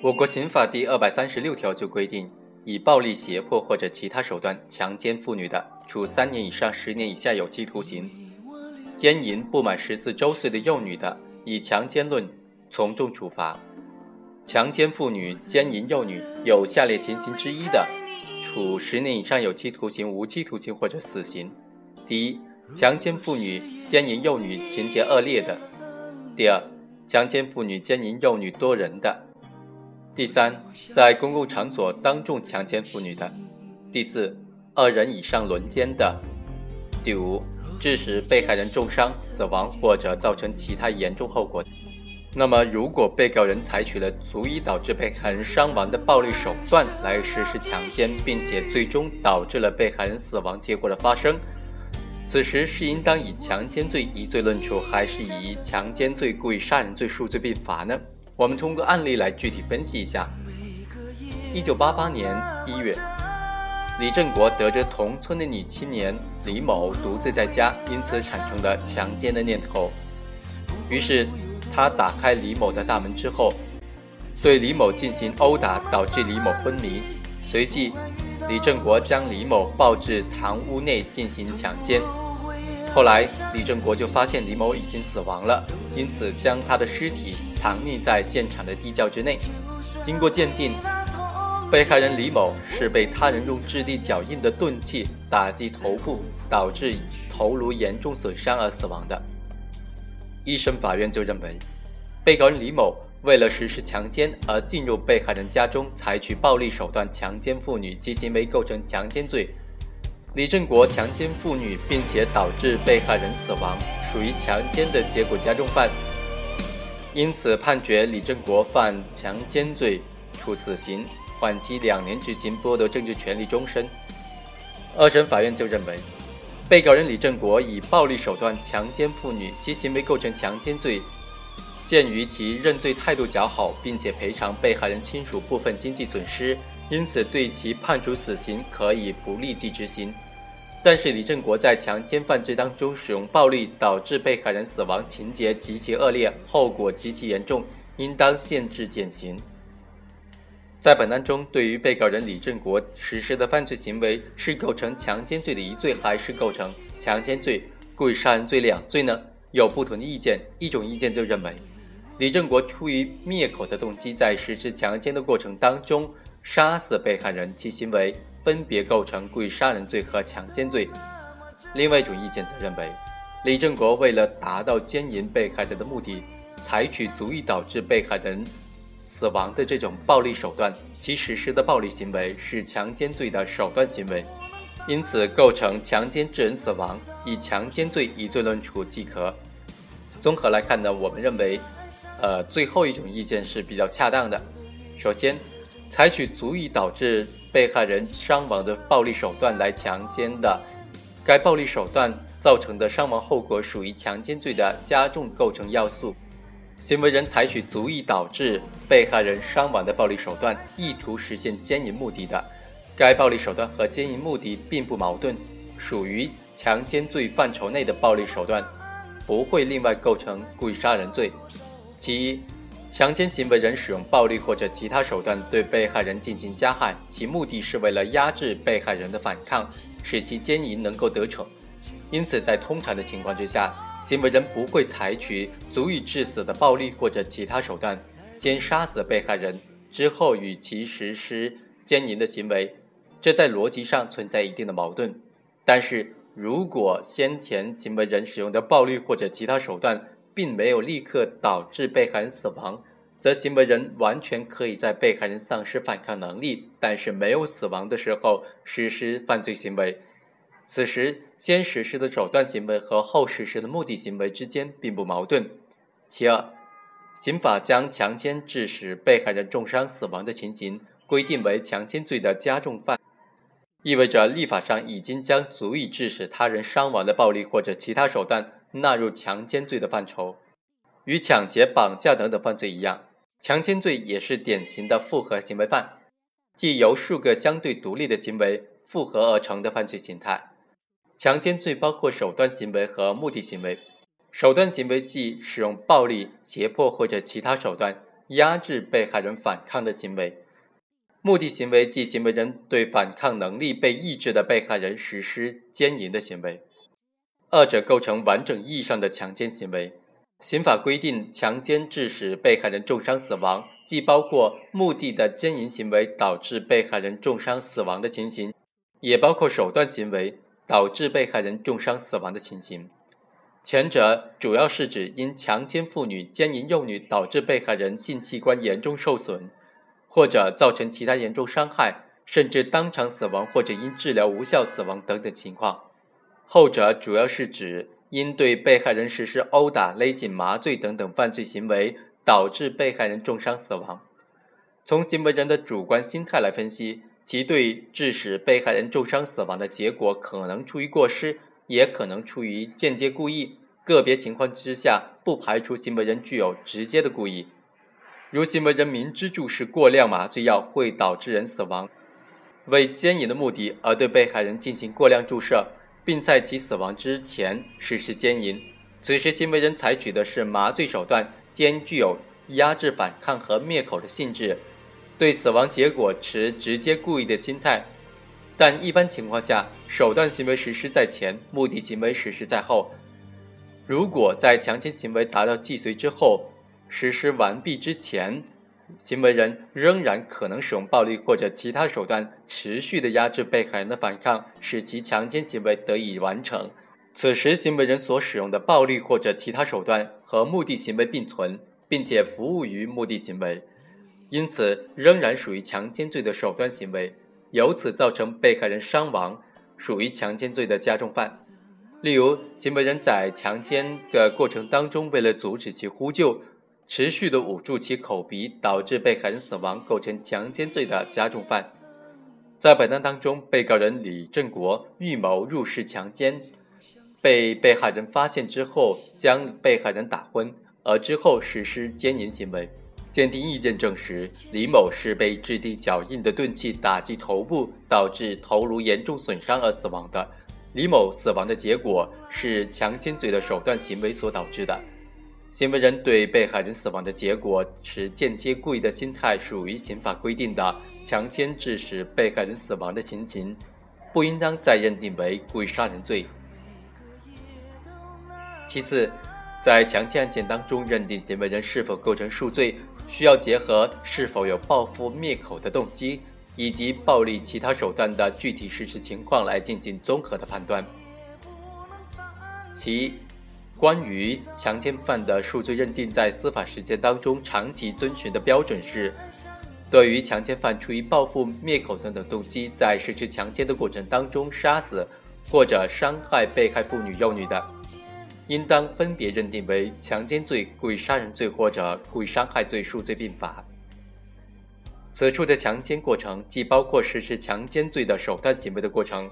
我国刑法第二百三十六条就规定，以暴力、胁迫或者其他手段强奸妇女的，处三年以上十年以下有期徒刑；奸淫不满十四周岁的幼女的，以强奸论从重处罚。强奸妇女、奸淫幼女有下列情形之一的，处十年以上有期徒刑、无期徒刑或者死刑。第一，强奸妇女、奸淫幼女情节恶劣的；第二，强奸妇女、奸淫幼女多人的。第三，在公共场所当众强奸妇女的；第四，二人以上轮奸的；第五，致使被害人重伤、死亡或者造成其他严重后果。那么，如果被告人采取了足以导致被害人伤亡的暴力手段来实施强奸，并且最终导致了被害人死亡结果的发生，此时是应当以强奸罪一罪论处，还是以强奸罪、故意杀人罪数罪并罚呢？我们通过案例来具体分析一下。一九八八年一月，李振国得知同村的女青年李某独自在家，因此产生了强奸的念头。于是，他打开李某的大门之后，对李某进行殴打，导致李某昏迷。随即，李振国将李某抱至堂屋内进行强奸。后来，李振国就发现李某已经死亡了，因此将他的尸体。藏匿在现场的地窖之内。经过鉴定，被害人李某是被他人用质地较硬的钝器打击头部，导致头颅严重损伤而死亡的。一审法院就认为，被告人李某为了实施强奸而进入被害人家中，采取暴力手段强奸妇女，其行为构成强奸罪。李振国强奸妇女并且导致被害人死亡，属于强奸的结果加重犯。因此，判决李振国犯强奸罪，处死刑，缓期两年执行，剥夺政治权利终身。二审法院就认为，被告人李振国以暴力手段强奸妇女，其行为构成强奸罪。鉴于其认罪态度较好，并且赔偿被害人亲属部分经济损失，因此对其判处死刑，可以不立即执行。但是李振国在强奸犯罪当中使用暴力，导致被害人死亡，情节极其恶劣，后果极其严重，应当限制减刑。在本案中，对于被告人李振国实施的犯罪行为是构成强奸罪的一罪，还是构成强奸罪、故意杀人罪两罪呢？有不同的意见。一种意见就认为，李振国出于灭口的动机，在实施强奸的过程当中杀死被害人，其行为。分别构成故意杀人罪和强奸罪。另外一种意见则认为，李振国为了达到奸淫被害人的目的，采取足以导致被害人死亡的这种暴力手段，其实施的暴力行为是强奸罪的手段行为，因此构成强奸致人死亡，以强奸罪一罪论处即可。综合来看呢，我们认为，呃，最后一种意见是比较恰当的。首先，采取足以导致被害人伤亡的暴力手段来强奸的，该暴力手段造成的伤亡后果属于强奸罪的加重构成要素。行为人采取足以导致被害人伤亡的暴力手段，意图实现奸淫目的的，该暴力手段和奸淫目的并不矛盾，属于强奸罪范畴内的暴力手段，不会另外构成故意杀人罪。其一。强奸行为人使用暴力或者其他手段对被害人进行加害，其目的是为了压制被害人的反抗，使其奸淫能够得逞。因此，在通常的情况之下，行为人不会采取足以致死的暴力或者其他手段，先杀死被害人，之后与其实施奸淫的行为。这在逻辑上存在一定的矛盾。但是如果先前行为人使用的暴力或者其他手段，并没有立刻导致被害人死亡，则行为人完全可以在被害人丧失反抗能力，但是没有死亡的时候实施犯罪行为。此时先实施的手段行为和后实施的目的行为之间并不矛盾。其二，刑法将强奸致使被害人重伤死亡的情形规定为强奸罪的加重犯，意味着立法上已经将足以致使他人伤亡的暴力或者其他手段。纳入强奸罪的范畴，与抢劫、绑架等等犯罪一样，强奸罪也是典型的复合行为犯，即由数个相对独立的行为复合而成的犯罪形态。强奸罪包括手段行为和目的行为。手段行为即使用暴力、胁迫或者其他手段，压制被害人反抗的行为。目的行为即行为人对反抗能力被抑制的被害人实施奸淫的行为，二者构成完整意义上的强奸行为。刑法规定，强奸致使被害人重伤死亡，既包括目的的奸淫行为导致被害人重伤死亡的情形，也包括手段行为导致被害人重伤死亡的情形。前者主要是指因强奸妇女、奸淫幼女导致被害人性器官严重受损，或者造成其他严重伤害，甚至当场死亡或者因治疗无效死亡等等情况；后者主要是指因对被害人实施殴打、勒颈、麻醉等等犯罪行为导致被害人重伤死亡。从行为人的主观心态来分析，其对致使被害人重伤死亡的结果可能出于过失。也可能出于间接故意，个别情况之下不排除行为人具有直接的故意，如行为人明知注射过量麻醉药会导致人死亡，为奸淫的目的而对被害人进行过量注射，并在其死亡之前实施奸淫，此时行为人采取的是麻醉手段，兼具有压制反抗和灭口的性质，对死亡结果持直接故意的心态。但一般情况下，手段行为实施在前，目的行为实施在后。如果在强奸行为达到既遂之后，实施完毕之前，行为人仍然可能使用暴力或者其他手段持续的压制被害人的反抗，使其强奸行为得以完成。此时，行为人所使用的暴力或者其他手段和目的行为并存，并且服务于目的行为，因此仍然属于强奸罪的手段行为。由此造成被害人伤亡，属于强奸罪的加重犯。例如，行为人在强奸的过程当中，为了阻止其呼救，持续的捂住其口鼻，导致被害人死亡，构成强奸罪的加重犯。在本案当中，被告人李振国预谋入室强奸，被被害人发现之后，将被害人打昏，而之后实施奸淫行为。鉴定意见证实，李某是被质地较硬的钝器打击头部，导致头颅严重损伤而死亡的。李某死亡的结果是强奸罪的手段行为所导致的。行为人对被害人死亡的结果持间接故意的心态，属于刑法规定的强奸致使被害人死亡的情形，不应当再认定为故意杀人罪。其次，在强奸案件当中，认定行为人是否构成数罪。需要结合是否有报复灭口的动机，以及暴力其他手段的具体实施情况来进行综合的判断。其一关于强奸犯的数罪认定，在司法实践当中长期遵循的标准是：对于强奸犯出于报复灭口等等动机，在实施强奸的过程当中杀死或者伤害被害妇女幼女的。应当分别认定为强奸罪、故意杀人罪或者故意伤害罪数罪并罚。此处的强奸过程既包括实施强奸罪的手段行为的过程，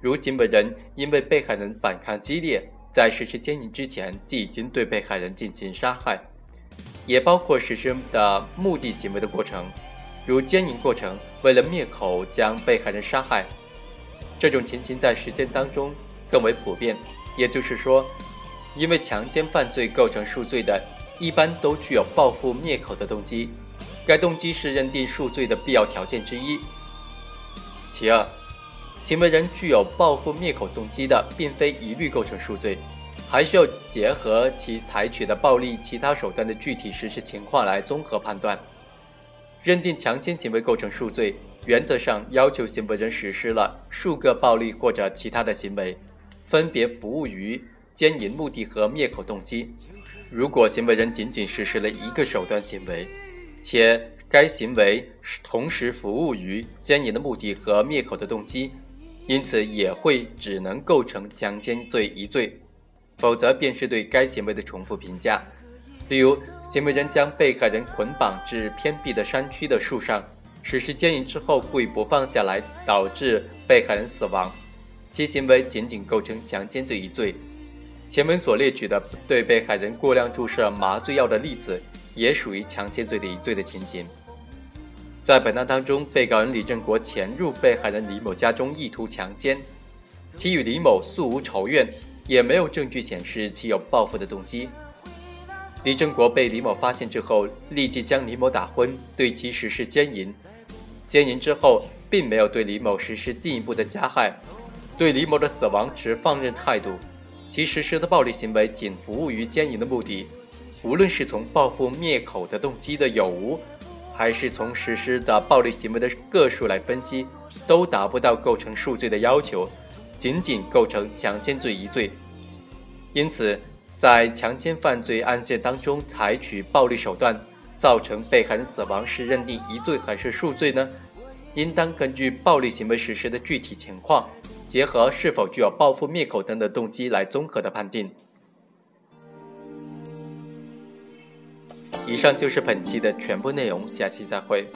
如行为人因为被害人反抗激烈，在实施奸淫之前即已经对被害人进行杀害，也包括实施的目的行为的过程，如奸淫过程为了灭口将被害人杀害。这种情形在实践当中更为普遍，也就是说。因为强奸犯罪构成数罪的，一般都具有报复灭口的动机，该动机是认定数罪的必要条件之一。其二，行为人具有报复灭口动机的，并非一律构成数罪，还需要结合其采取的暴力其他手段的具体实施情况来综合判断。认定强奸行为构成数罪，原则上要求行为人实施了数个暴力或者其他的行为，分别服务于。奸淫目的和灭口动机，如果行为人仅仅实施了一个手段行为，且该行为同时服务于奸淫的目的和灭口的动机，因此也会只能构成强奸罪一罪，否则便是对该行为的重复评价。例如，行为人将被害人捆绑至偏僻的山区的树上，实施奸淫之后故意不放下来，导致被害人死亡，其行为仅仅构成强奸罪一罪。前文所列举的对被害人过量注射麻醉药的例子，也属于强奸罪的一罪的情形。在本案当中，被告人李振国潜入被害人李某家中，意图强奸，其与李某素无仇怨，也没有证据显示其有报复的动机。李正国被李某发现之后，立即将李某打昏，对其实施奸淫。奸淫之后，并没有对李某实施进一步的加害，对李某的死亡持放任态度。其实施的暴力行为仅服务于奸淫的目的，无论是从报复灭口的动机的有无，还是从实施的暴力行为的个数来分析，都达不到构成数罪的要求，仅仅构成强奸罪一罪。因此，在强奸犯罪案件当中采取暴力手段造成被害人死亡是认定一罪还是数罪呢？应当根据暴力行为实施的具体情况，结合是否具有报复灭口等的动机来综合的判定。以上就是本期的全部内容，下期再会。